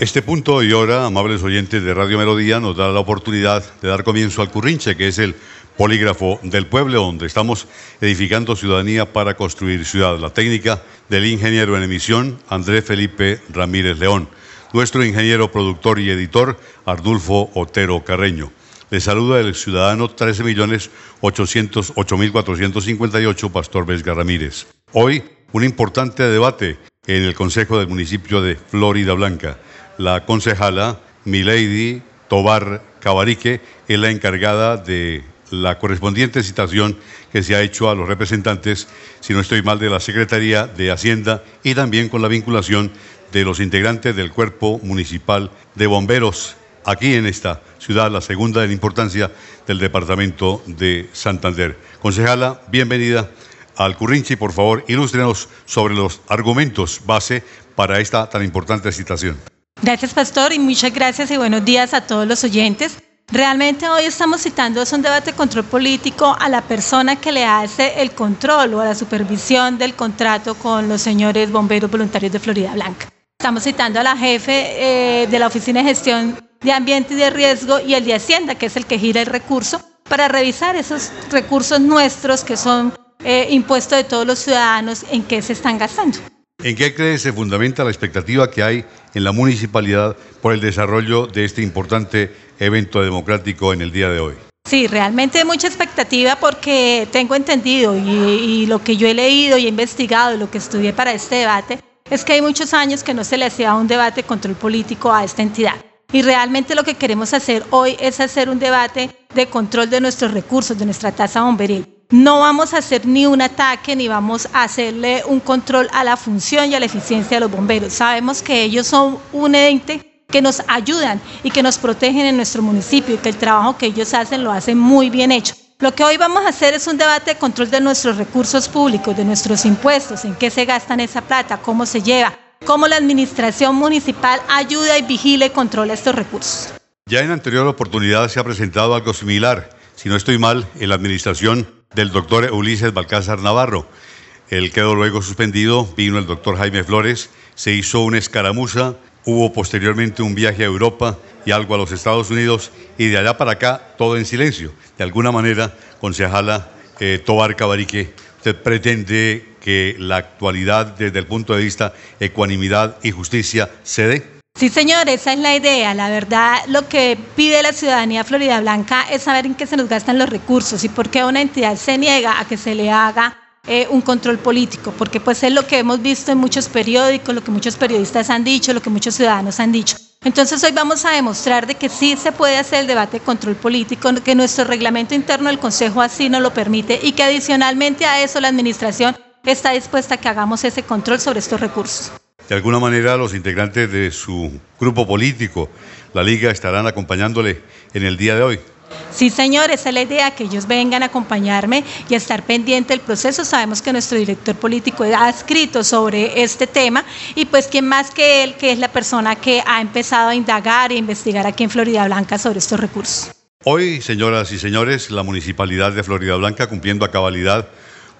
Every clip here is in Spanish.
Este punto y hora, amables oyentes de Radio Melodía, nos da la oportunidad de dar comienzo al Currinche, que es el polígrafo del pueblo, donde estamos edificando ciudadanía para construir ciudad. La técnica del ingeniero en emisión, André Felipe Ramírez León. Nuestro ingeniero, productor y editor, Ardulfo Otero Carreño. Le saluda el ciudadano 13.808.458, Pastor Vesga Ramírez. Hoy, un importante debate en el Consejo del Municipio de Florida Blanca la concejala Milady Tobar Cabarique es la encargada de la correspondiente citación que se ha hecho a los representantes, si no estoy mal, de la Secretaría de Hacienda y también con la vinculación de los integrantes del Cuerpo Municipal de Bomberos aquí en esta ciudad, la segunda en importancia del Departamento de Santander. Concejala, bienvenida al Currinchi, por favor, ilústrenos sobre los argumentos base para esta tan importante citación. Gracias, Pastor, y muchas gracias y buenos días a todos los oyentes. Realmente hoy estamos citando, es un debate de control político a la persona que le hace el control o la supervisión del contrato con los señores bomberos voluntarios de Florida Blanca. Estamos citando a la jefe eh, de la Oficina de Gestión de Ambiente y de Riesgo y el de Hacienda, que es el que gira el recurso, para revisar esos recursos nuestros que son eh, impuestos de todos los ciudadanos en qué se están gastando. ¿En qué cree se fundamenta la expectativa que hay en la municipalidad por el desarrollo de este importante evento democrático en el día de hoy? Sí, realmente mucha expectativa porque tengo entendido y, lo que yo he leído y he investigado y lo que estudié para este debate es que hay muchos años que no se le hacía un debate de control político a esta entidad. Y realmente lo que queremos hacer hoy es hacer un debate de control de nuestros recursos, de nuestra tasa bomberil no vamos a hacer ni un ataque ni vamos a hacerle un control a la función y a la eficiencia de los bomberos. Sabemos que ellos son un ente que nos ayudan y que nos protegen en nuestro municipio y que el trabajo que ellos hacen lo hacen muy bien hecho. Lo que hoy vamos a hacer es un debate de control de nuestros recursos públicos, de nuestros impuestos, en qué se gastan esa plata, cómo se lleva, cómo la administración municipal ayuda y vigila y controla estos recursos. Ya en anterior oportunidad se ha presentado algo similar. Si no estoy mal, en la administración del doctor Ulises Balcázar Navarro. Él quedó luego suspendido, vino el doctor Jaime Flores, se hizo una escaramuza, hubo posteriormente un viaje a Europa y algo a los Estados Unidos y de allá para acá todo en silencio. De alguna manera, concejala eh, Tobar Cabarique, usted pretende que la actualidad desde el punto de vista ecuanimidad y justicia se dé. Sí, señor, esa es la idea. La verdad, lo que pide la ciudadanía Florida Blanca es saber en qué se nos gastan los recursos y por qué una entidad se niega a que se le haga eh, un control político, porque pues es lo que hemos visto en muchos periódicos, lo que muchos periodistas han dicho, lo que muchos ciudadanos han dicho. Entonces hoy vamos a demostrar de que sí se puede hacer el debate de control político, que nuestro reglamento interno del Consejo así nos lo permite y que adicionalmente a eso la Administración está dispuesta a que hagamos ese control sobre estos recursos. De alguna manera los integrantes de su grupo político, la Liga, estarán acompañándole en el día de hoy. Sí, señor, esa es la idea, que ellos vengan a acompañarme y a estar pendiente del proceso. Sabemos que nuestro director político ha escrito sobre este tema y pues quién más que él, que es la persona que ha empezado a indagar e investigar aquí en Florida Blanca sobre estos recursos. Hoy, señoras y señores, la Municipalidad de Florida Blanca, cumpliendo a cabalidad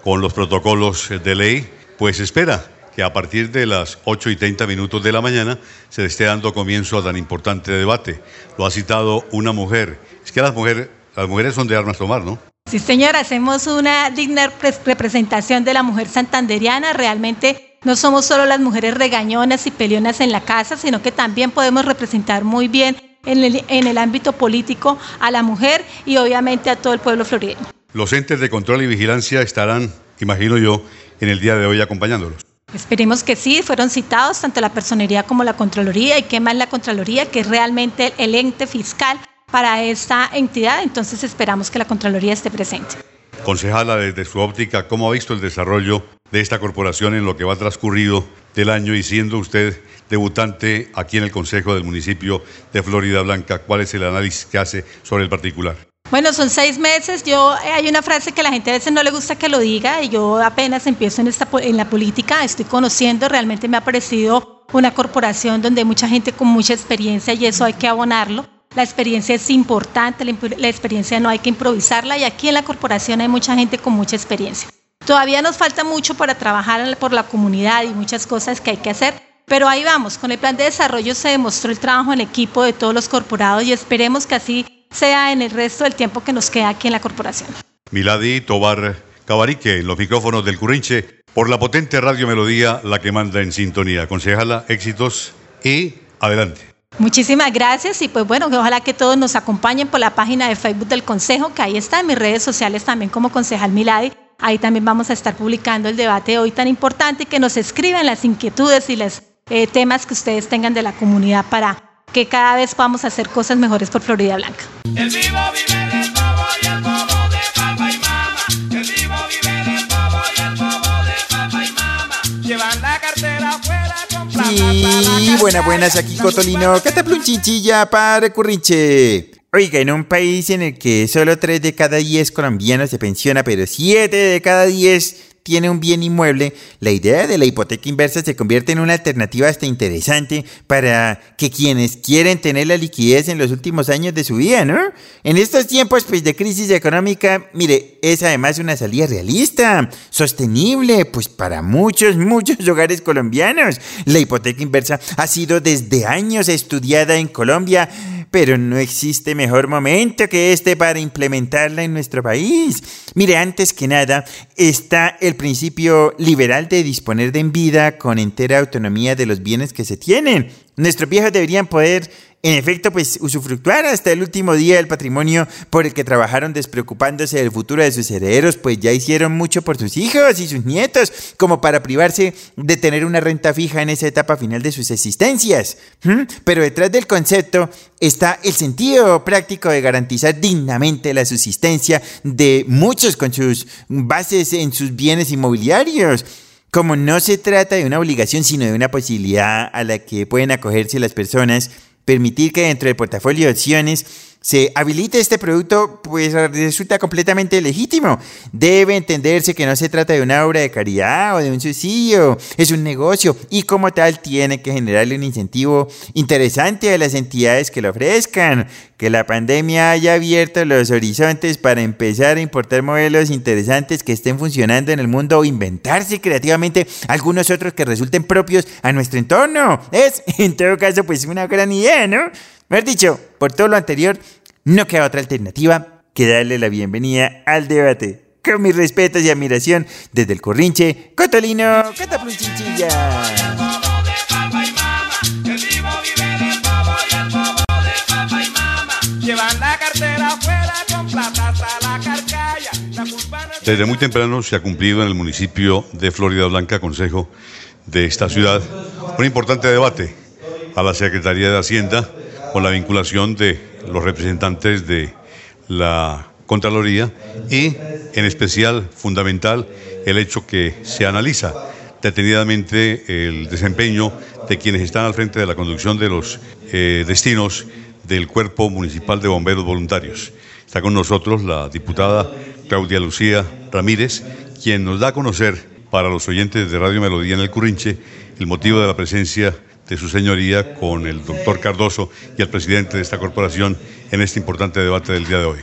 con los protocolos de ley, pues espera que a partir de las 8 y 30 minutos de la mañana se le esté dando comienzo a tan importante debate. Lo ha citado una mujer. Es que las mujeres, las mujeres son de armas tomar, ¿no? Sí, señora, hacemos una digna representación de la mujer santanderiana. Realmente no somos solo las mujeres regañonas y peleonas en la casa, sino que también podemos representar muy bien en el, en el ámbito político a la mujer y obviamente a todo el pueblo florideño. Los entes de control y vigilancia estarán, imagino yo, en el día de hoy acompañándolos. Esperemos que sí, fueron citados tanto la personería como la Contraloría y qué más la Contraloría, que es realmente el ente fiscal para esta entidad, entonces esperamos que la Contraloría esté presente. Concejala, desde su óptica, ¿cómo ha visto el desarrollo de esta corporación en lo que va transcurrido del año y siendo usted debutante aquí en el Consejo del Municipio de Florida Blanca, ¿cuál es el análisis que hace sobre el particular? Bueno, son seis meses. Yo eh, hay una frase que la gente a veces no le gusta que lo diga y yo apenas empiezo en esta en la política, estoy conociendo, realmente me ha parecido una corporación donde hay mucha gente con mucha experiencia y eso hay que abonarlo. La experiencia es importante, la experiencia no hay que improvisarla y aquí en la corporación hay mucha gente con mucha experiencia. Todavía nos falta mucho para trabajar por la comunidad y muchas cosas que hay que hacer, pero ahí vamos, con el plan de desarrollo se demostró el trabajo en equipo de todos los corporados y esperemos que así sea en el resto del tiempo que nos queda aquí en la corporación. Milady Tobar Cabarique, en los micrófonos del Currinche, por la potente radio Melodía, la que manda en sintonía. Concejala, éxitos y adelante. Muchísimas gracias y pues bueno, ojalá que todos nos acompañen por la página de Facebook del Consejo, que ahí está en mis redes sociales también como concejal Milady. Ahí también vamos a estar publicando el debate hoy tan importante que nos escriban las inquietudes y los eh, temas que ustedes tengan de la comunidad para que cada vez podamos hacer cosas mejores por Florida Blanca. El vivo vive del bobo y el bobo de papá y mamá. El vivo vive del bobo y el bobo de papá y mamá. Llevan la cartera afuera con plata Y buenas, buenas, aquí Cotolino, cataplun chinchilla para currinche. Oiga, en un país en el que solo 3 de cada 10 colombianos se pensiona, pero 7 de cada 10 tiene un bien inmueble, la idea de la hipoteca inversa se convierte en una alternativa hasta interesante para que quienes quieren tener la liquidez en los últimos años de su vida, ¿no? En estos tiempos pues, de crisis económica, mire, es además una salida realista, sostenible, pues para muchos, muchos hogares colombianos. La hipoteca inversa ha sido desde años estudiada en Colombia pero no existe mejor momento que este para implementarla en nuestro país. Mire, antes que nada, está el principio liberal de disponer de en vida con entera autonomía de los bienes que se tienen. Nuestros viejos deberían poder en efecto, pues usufructuar hasta el último día del patrimonio por el que trabajaron despreocupándose del futuro de sus herederos, pues ya hicieron mucho por sus hijos y sus nietos, como para privarse de tener una renta fija en esa etapa final de sus existencias. ¿Mm? Pero detrás del concepto está el sentido práctico de garantizar dignamente la subsistencia de muchos con sus bases en sus bienes inmobiliarios. Como no se trata de una obligación, sino de una posibilidad a la que pueden acogerse las personas, permitir que dentro del portafolio de opciones se habilite este producto, pues resulta completamente legítimo. Debe entenderse que no se trata de una obra de caridad o de un subsidio, es un negocio y como tal tiene que generarle un incentivo interesante a las entidades que lo ofrezcan. Que la pandemia haya abierto los horizontes para empezar a importar modelos interesantes que estén funcionando en el mundo o inventarse creativamente algunos otros que resulten propios a nuestro entorno. Es, en todo caso, pues una gran idea, ¿no? Mejor dicho, por todo lo anterior, no queda otra alternativa que darle la bienvenida al debate. Con mis respetos y admiración desde el Corrinche, Cotolino Catapluncinchilla. Desde muy temprano se ha cumplido en el municipio de Florida Blanca, consejo de esta ciudad, un importante debate a la Secretaría de Hacienda con la vinculación de los representantes de la Contraloría y, en especial, fundamental, el hecho que se analiza detenidamente el desempeño de quienes están al frente de la conducción de los eh, destinos del Cuerpo Municipal de Bomberos Voluntarios. Está con nosotros la diputada Claudia Lucía Ramírez, quien nos da a conocer para los oyentes de Radio Melodía en el Currinche el motivo de la presencia de su señoría con el doctor Cardoso y el presidente de esta corporación en este importante debate del día de hoy.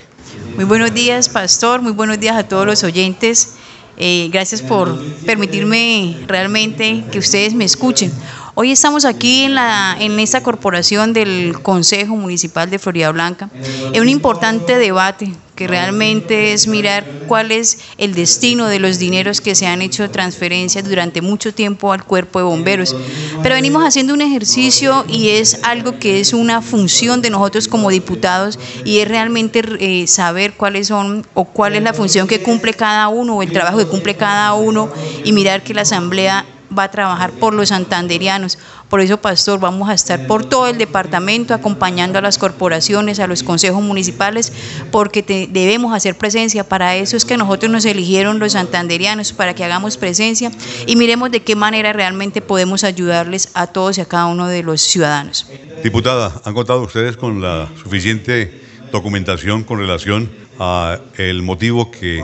Muy buenos días, pastor, muy buenos días a todos los oyentes. Eh, gracias por permitirme realmente que ustedes me escuchen. Hoy estamos aquí en, la, esta corporación del Consejo Municipal de Florida Blanca en un importante debate que realmente es mirar cuál es el destino de los dineros que se han hecho transferencias durante mucho tiempo al cuerpo de bomberos. Pero venimos haciendo un ejercicio y es algo que es una función de nosotros como diputados y es realmente eh, saber cuáles son o cuál es la función que cumple cada uno o el trabajo que cumple cada uno y mirar que la Asamblea va a trabajar por los santanderianos. Por eso, pastor, vamos a estar por todo el departamento acompañando a las corporaciones, a los consejos municipales, porque debemos hacer presencia. Para eso es que nosotros nos eligieron los santanderianos, para que hagamos presencia y miremos de qué manera realmente podemos ayudarles a todos y a cada uno de los ciudadanos. Diputada, ¿han contado ustedes con la suficiente documentación con relación a el motivo que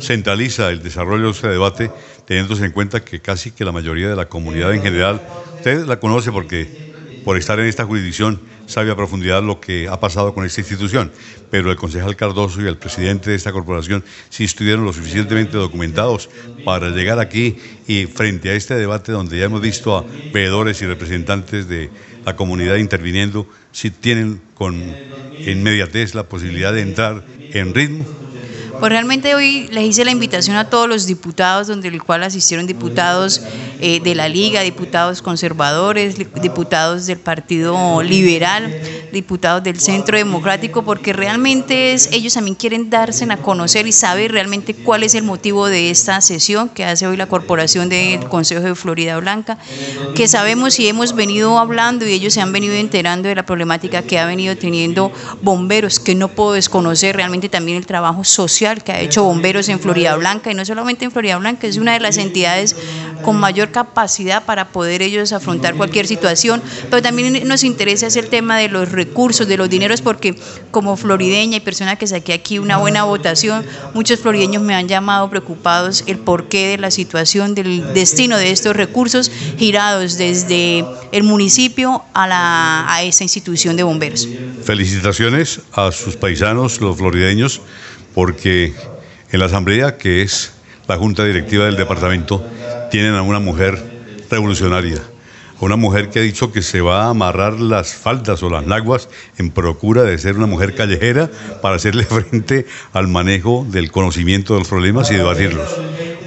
centraliza el desarrollo de este debate, teniéndose en cuenta que casi que la mayoría de la comunidad en general, usted la conoce porque por estar en esta jurisdicción sabe a profundidad lo que ha pasado con esta institución, pero el concejal Cardoso y el presidente de esta corporación sí estuvieron lo suficientemente documentados para llegar aquí y frente a este debate donde ya hemos visto a veedores y representantes de la comunidad interviniendo, si tienen con inmediatez la posibilidad de entrar en ritmo pues realmente hoy les hice la invitación a todos los diputados, donde el cual asistieron diputados eh, de la Liga, diputados conservadores, diputados del Partido Liberal, diputados del Centro Democrático, porque realmente ellos también quieren darse a conocer y saber realmente cuál es el motivo de esta sesión que hace hoy la Corporación del Consejo de Florida Blanca, que sabemos y hemos venido hablando y ellos se han venido enterando de la problemática que ha venido teniendo bomberos, que no puedo desconocer realmente también el trabajo social que ha hecho bomberos en Florida Blanca y no solamente en Florida Blanca, es una de las entidades con mayor capacidad para poder ellos afrontar cualquier situación, pero también nos interesa ese tema de los recursos, de los dineros, porque como florideña y persona que saqué aquí una buena votación, muchos florideños me han llamado preocupados el porqué de la situación, del destino de estos recursos girados desde el municipio a, la, a esta institución de bomberos. Felicitaciones a sus paisanos, los florideños porque en la asamblea, que es la junta directiva del departamento, tienen a una mujer revolucionaria, a una mujer que ha dicho que se va a amarrar las faldas o las naguas en procura de ser una mujer callejera para hacerle frente al manejo del conocimiento de los problemas y debatirlos.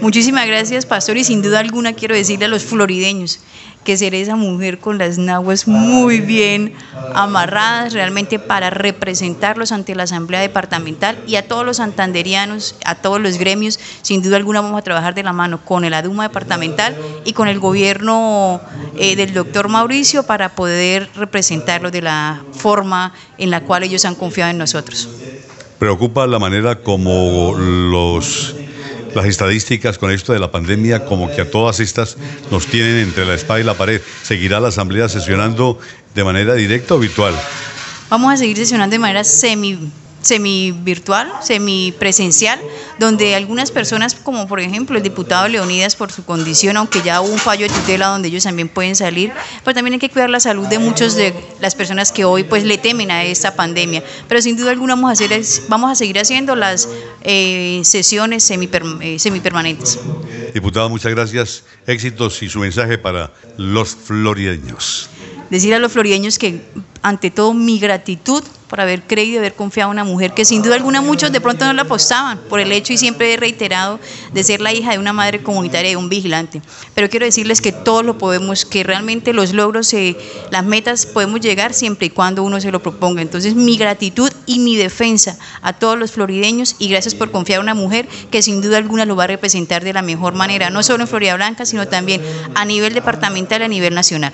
Muchísimas gracias, pastor, y sin duda alguna quiero decirle a los florideños que ser esa mujer con las naguas muy bien amarradas realmente para representarlos ante la Asamblea Departamental y a todos los santanderianos, a todos los gremios. Sin duda alguna vamos a trabajar de la mano con el ADUMA Departamental y con el gobierno eh, del doctor Mauricio para poder representarlos de la forma en la cual ellos han confiado en nosotros. Preocupa la manera como los las estadísticas con esto de la pandemia, como que a todas estas nos tienen entre la espada y la pared. ¿Seguirá la Asamblea sesionando de manera directa o virtual? Vamos a seguir sesionando de manera semi semi virtual, semi presencial, donde algunas personas, como por ejemplo el diputado Leonidas por su condición, aunque ya hubo un fallo de tutela donde ellos también pueden salir, pero también hay que cuidar la salud de muchas de las personas que hoy pues le temen a esta pandemia. Pero sin duda alguna vamos a, hacer, vamos a seguir haciendo las eh, sesiones semi, eh, semipermanentes. Diputado, muchas gracias. Éxitos y su mensaje para los florideños. Decir a los florideños que ante todo mi gratitud por haber creído y haber confiado en una mujer que sin duda alguna muchos de pronto no la apostaban por el hecho y siempre he reiterado de ser la hija de una madre comunitaria y de un vigilante. Pero quiero decirles que todos lo podemos, que realmente los logros, eh, las metas podemos llegar siempre y cuando uno se lo proponga. Entonces mi gratitud y mi defensa a todos los florideños y gracias por confiar en una mujer que sin duda alguna lo va a representar de la mejor manera, no solo en Florida Blanca, sino también a nivel departamental y a nivel nacional.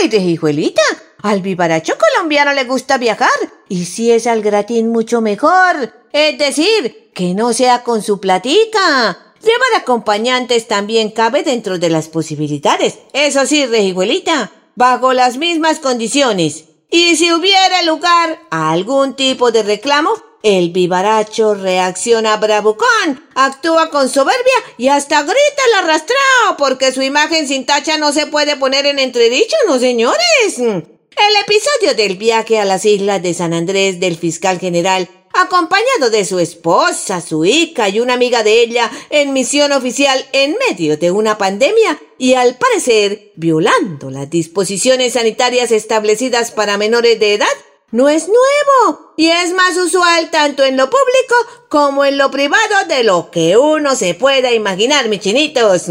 ¡Ay, de hijuelita! Al vivaracho colombiano le gusta viajar. Y si es al gratín mucho mejor. Es decir, que no sea con su platica. Llevar acompañantes también cabe dentro de las posibilidades. Eso sí, rejijuelita, bajo las mismas condiciones. Y si hubiera lugar a algún tipo de reclamo, el vivaracho reacciona bravucón, actúa con soberbia y hasta grita el arrastrado porque su imagen sin tacha no se puede poner en entredicho, ¿no, señores? El episodio del viaje a las islas de San Andrés del fiscal general acompañado de su esposa, su hija y una amiga de ella en misión oficial en medio de una pandemia y al parecer violando las disposiciones sanitarias establecidas para menores de edad, no es nuevo y es más usual tanto en lo público como en lo privado de lo que uno se pueda imaginar, mis chinitos.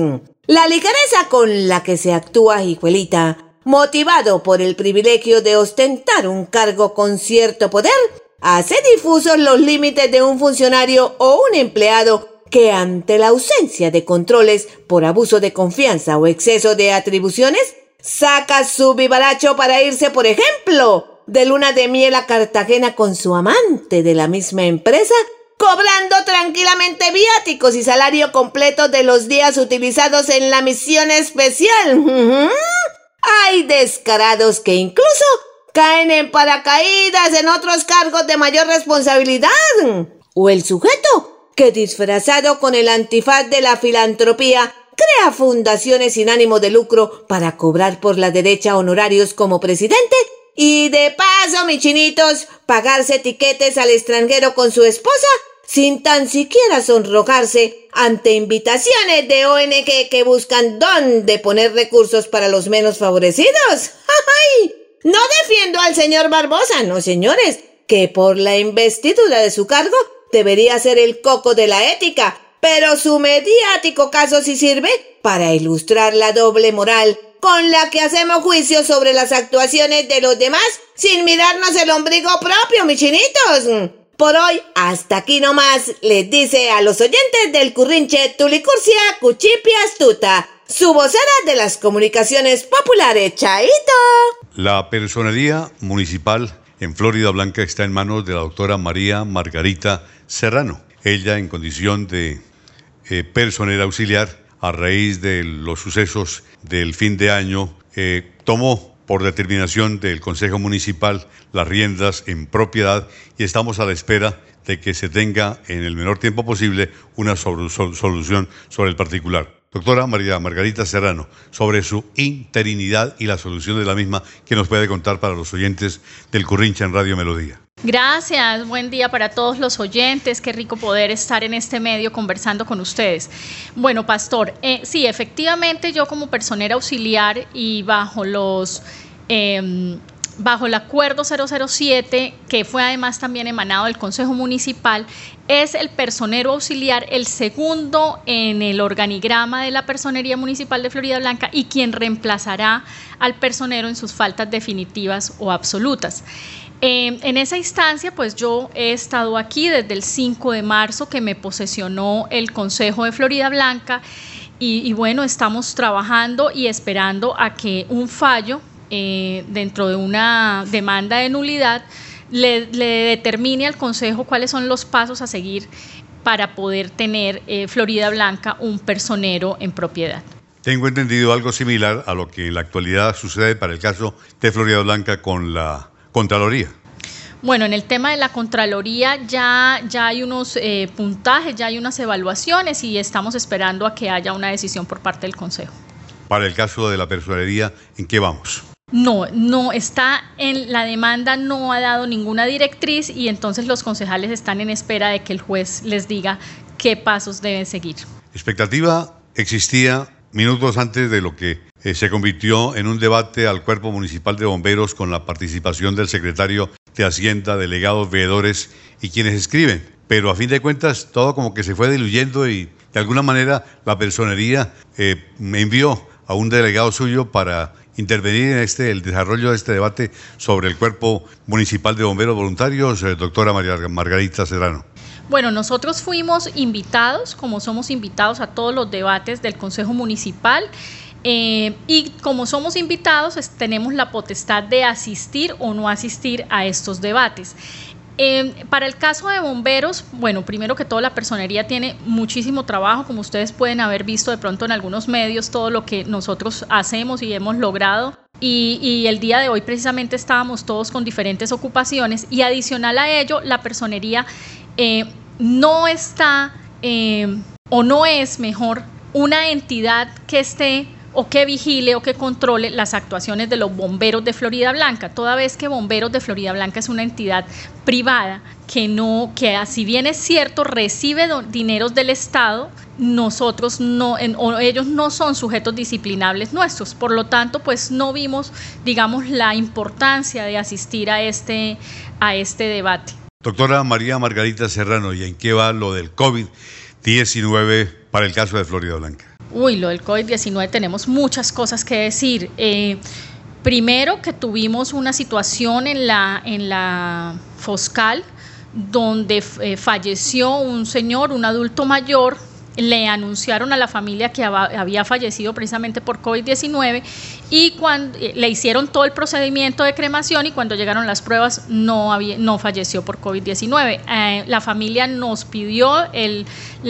La ligereza con la que se actúa, hijuelita, motivado por el privilegio de ostentar un cargo con cierto poder, hace difusos los límites de un funcionario o un empleado que ante la ausencia de controles por abuso de confianza o exceso de atribuciones, saca su vivaracho para irse, por ejemplo, de luna de miel a Cartagena con su amante de la misma empresa, cobrando tranquilamente viáticos y salario completo de los días utilizados en la misión especial. Hay descarados que incluso caen en paracaídas en otros cargos de mayor responsabilidad. O el sujeto que disfrazado con el antifaz de la filantropía crea fundaciones sin ánimo de lucro para cobrar por la derecha honorarios como presidente y de paso, mis chinitos, pagarse etiquetes al extranjero con su esposa sin tan siquiera sonrojarse ante invitaciones de ONG que buscan dónde poner recursos para los menos favorecidos. ¡Ay! No defiendo al señor Barbosa, no señores, que por la investidura de su cargo debería ser el coco de la ética, pero su mediático caso sí sirve para ilustrar la doble moral con la que hacemos juicio sobre las actuaciones de los demás sin mirarnos el ombligo propio, mis chinitos. Por hoy, hasta aquí nomás, les dice a los oyentes del currinche Tulicurcia Cuchipia Astuta, su vocera de las comunicaciones populares, Chaito. La personería municipal en Florida Blanca está en manos de la doctora María Margarita Serrano. Ella, en condición de eh, personera auxiliar, a raíz de los sucesos del fin de año, eh, tomó por determinación del Consejo Municipal las riendas en propiedad y estamos a la espera de que se tenga en el menor tiempo posible una solución sobre el particular. Doctora María Margarita Serrano, sobre su interinidad y la solución de la misma, que nos puede contar para los oyentes del Currincha en Radio Melodía. Gracias, buen día para todos los oyentes, qué rico poder estar en este medio conversando con ustedes. Bueno, Pastor, eh, sí, efectivamente yo como personera auxiliar y bajo los... Em, bajo el acuerdo 007, que fue además también emanado del Consejo Municipal, es el personero auxiliar el segundo en el organigrama de la Personería Municipal de Florida Blanca y quien reemplazará al personero en sus faltas definitivas o absolutas. Eh, en esa instancia, pues yo he estado aquí desde el 5 de marzo que me posesionó el Consejo de Florida Blanca y bueno, estamos trabajando y esperando a que un fallo eh, dentro de una demanda de nulidad, le, determine al Consejo cuáles son los pasos a seguir para poder tener eh, Florida Blanca un personero en propiedad. Tengo entendido algo similar a lo que en la actualidad sucede para el caso de Florida Blanca con la Contraloría. Bueno, en el tema de la Contraloría ya, ya hay unos eh, puntajes, ya hay unas evaluaciones y estamos esperando a que haya una decisión por parte del Consejo. Para el caso de la personería, ¿en qué vamos? No, no está en la demanda, no ha dado ninguna directriz y entonces los concejales están en espera de que el juez les diga qué pasos deben seguir. Expectativa existía minutos antes de lo que eh, se convirtió en un debate al cuerpo municipal de bomberos con la participación del secretario de Hacienda, delegados, veedores y quienes escriben. Pero a fin de cuentas todo como que se fue diluyendo y de alguna manera la personería eh, me envió a un delegado suyo para intervenir en este, el desarrollo de este debate sobre el Cuerpo Municipal de Bomberos Voluntarios, eh, doctora María Margarita Serrano. Bueno, nosotros fuimos invitados, como somos invitados a todos los debates del Consejo Municipal. Eh, y como somos invitados, tenemos la potestad de asistir o no asistir a estos debates. Em, para el caso de bomberos, bueno, primero que todo la personería tiene muchísimo trabajo, como ustedes pueden haber visto de pronto en algunos medios, todo lo que nosotros hacemos y hemos logrado. Y, el día de hoy precisamente estábamos todos con diferentes ocupaciones y adicional a ello, la personería eh, no está em, o no es mejor una entidad que esté o que vigile o que controle las actuaciones de los bomberos de Florida Blanca, toda vez que Bomberos de Florida Blanca es una entidad privada que no, que si bien es cierto, recibe dineros del Estado, nosotros no, ellos no son sujetos disciplinables nuestros. Por lo tanto, pues no vimos, digamos, la importancia de asistir a este, a este debate. Doctora María Margarita Serrano, ¿y en qué va lo del COVID-19 para el caso de Florida Blanca? Uy, lo del COVID-19 tenemos muchas cosas que decir. Eh, primero que tuvimos una situación en la, en la Foscal donde eh, falleció un señor, un adulto mayor, le anunciaron a la familia que había fallecido precisamente por COVID-19 y cuando eh, le hicieron todo el procedimiento de cremación y cuando llegaron las pruebas no, había, no falleció por COVID-19. Eh, la familia nos pidió el,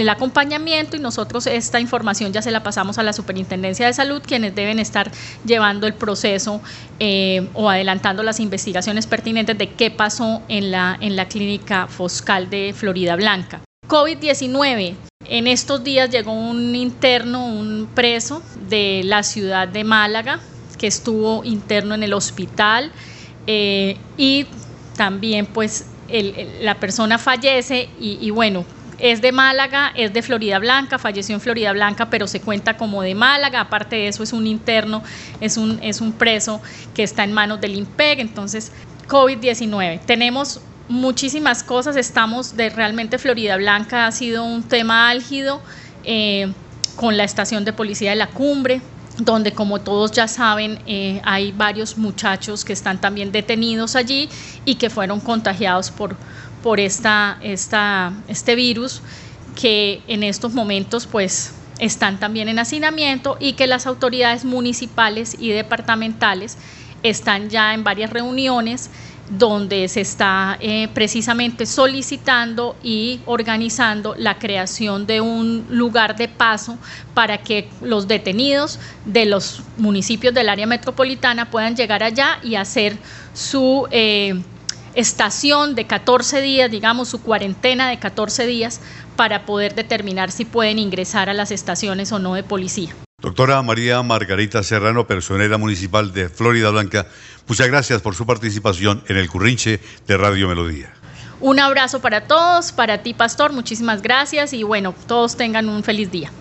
acompañamiento y nosotros esta información ya se la pasamos a la Superintendencia de Salud, quienes deben estar llevando el proceso eh, o adelantando las investigaciones pertinentes de qué pasó en la, en la clínica Foscal de Florida Blanca. COVID-19. En estos días llegó un interno, un preso de la ciudad de Málaga, que estuvo interno en el hospital eh, y también pues la persona fallece y, bueno, es de Málaga, es de Florida Blanca, falleció en Florida Blanca, pero se cuenta como de Málaga. Aparte de eso, es un interno, es un, es un preso que está en manos del IMPEG. Entonces, COVID-19. Tenemos muchísimas cosas. Estamos de realmente Florida Blanca ha sido un tema álgido eh, con la estación de policía de la cumbre, donde como todos ya saben eh, hay varios muchachos que están también detenidos allí y que fueron contagiados por, por esta, esta, este virus que en estos momentos pues están también en hacinamiento y que las autoridades municipales y departamentales están ya en varias reuniones donde se está eh, precisamente solicitando y organizando la creación de un lugar de paso para que los detenidos de los municipios del área metropolitana puedan llegar allá y hacer su eh, estación de 14 días, digamos su cuarentena de 14 días, para poder determinar si pueden ingresar a las estaciones o no de policía. Doctora María Margarita Serrano, personera municipal de Florida Blanca, muchas gracias por su participación en el Currinche de Radio Melodía. Un abrazo para todos, para ti Pastor, muchísimas gracias y bueno, todos tengan un feliz día.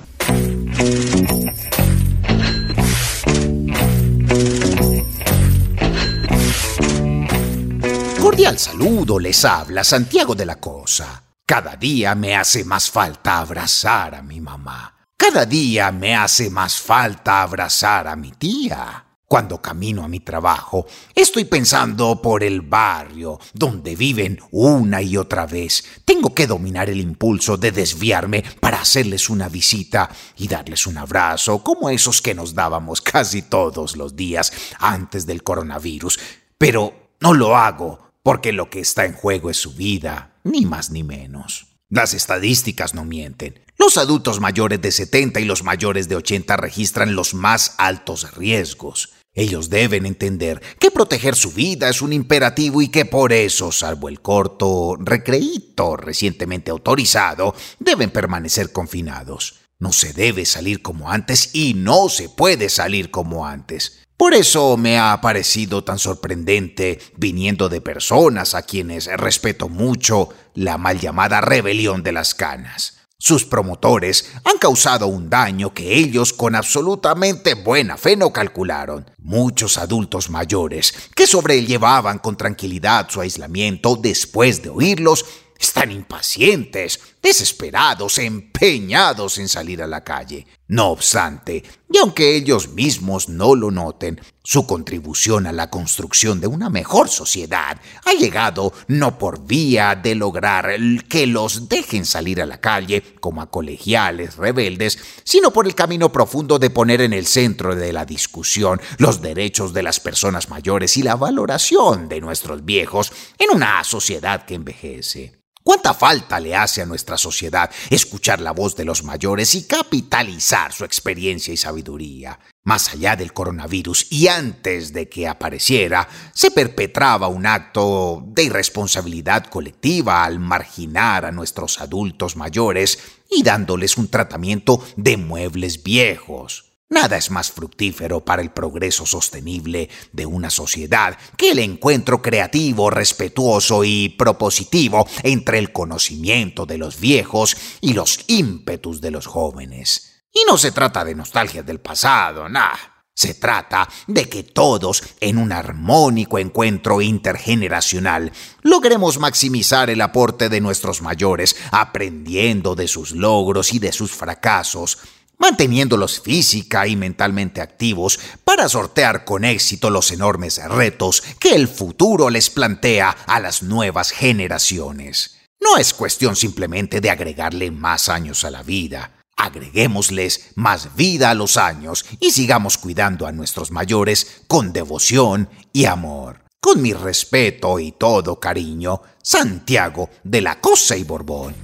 Cordial saludo, les habla Santiago de la Cosa. Cada día me hace más falta abrazar a mi mamá. Cada día me hace más falta abrazar a mi tía. Cuando camino a mi trabajo, estoy pensando por el barrio donde viven una y otra vez. Tengo que dominar el impulso de desviarme para hacerles una visita y darles un abrazo, como esos que nos dábamos casi todos los días antes del coronavirus. Pero no lo hago porque lo que está en juego es su vida, ni más ni menos. Las estadísticas no mienten. Los adultos mayores de 70 y los mayores de 80 registran los más altos riesgos. Ellos deben entender que proteger su vida es un imperativo y que por eso, salvo el corto recreíto recientemente autorizado, deben permanecer confinados. No se debe salir como antes y no se puede salir como antes. Por eso me ha parecido tan sorprendente, viniendo de personas a quienes respeto mucho, la mal llamada rebelión de las canas. Sus promotores han causado un daño que ellos con absolutamente buena fe no calcularon. Muchos adultos mayores que sobrellevaban con tranquilidad su aislamiento después de oírlos están impacientes, desesperados, empeñados en salir a la calle. No obstante, y aunque ellos mismos no lo noten, su contribución a la construcción de una mejor sociedad ha llegado no por vía de lograr que los dejen salir a la calle como a colegiales rebeldes, sino por el camino profundo de poner en el centro de la discusión los derechos de las personas mayores y la valoración de nuestros viejos en una sociedad que envejece. ¿Cuánta falta le hace a nuestra sociedad escuchar la voz de los mayores y capitalizar su experiencia y sabiduría? Más allá del coronavirus y antes de que apareciera, se perpetraba un acto de irresponsabilidad colectiva al marginar a nuestros adultos mayores y dándoles un tratamiento de muebles viejos. Nada es más fructífero para el progreso sostenible de una sociedad que el encuentro creativo, respetuoso y propositivo entre el conocimiento de los viejos y los ímpetus de los jóvenes. Y no se trata de nostalgia del pasado, nah. Se trata de que todos, en un armónico encuentro intergeneracional, logremos maximizar el aporte de nuestros mayores, aprendiendo de sus logros y de sus fracasos, manteniéndolos física y mentalmente activos para sortear con éxito los enormes retos que el futuro les plantea a las nuevas generaciones. No es cuestión simplemente de agregarle más años a la vida. Agreguémosles más vida a los años y sigamos cuidando a nuestros mayores con devoción y amor. Con mi respeto y todo cariño, Santiago de la Cosa y Borbón.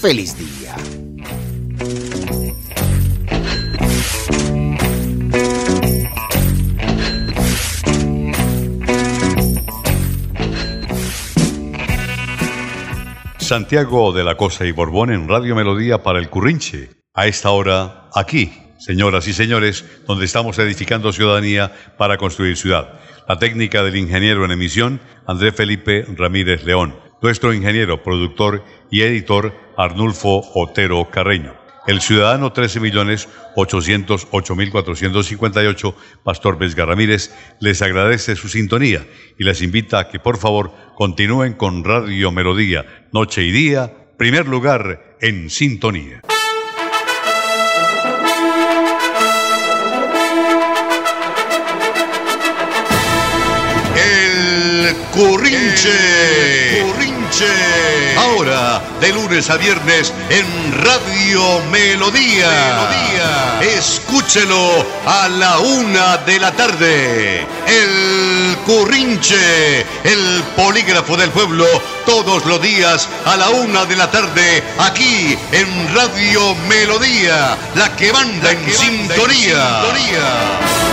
Feliz día. Santiago de la Cosa y Borbón en Radio Melodía para el Currinche. A esta hora, aquí, señoras y señores, donde estamos edificando ciudadanía para construir ciudad. La técnica del ingeniero en emisión, André Felipe Ramírez León. Nuestro ingeniero, productor y editor, Arnulfo Otero Carreño. El ciudadano 13.808.458, Pastor Vesga Ramírez, les agradece su sintonía y les invita a que por favor continúen con Radio Melodía, noche y día, primer lugar en sintonía. El Currinche. Currinche. Ahora, de lunes a viernes en Radio Melodía. Melodía. Escúchelo a la una de la tarde. El Currinche, el polígrafo del pueblo, todos los días a la una de la tarde, aquí en Radio Melodía, la que manda, en, sintonía. sintonía.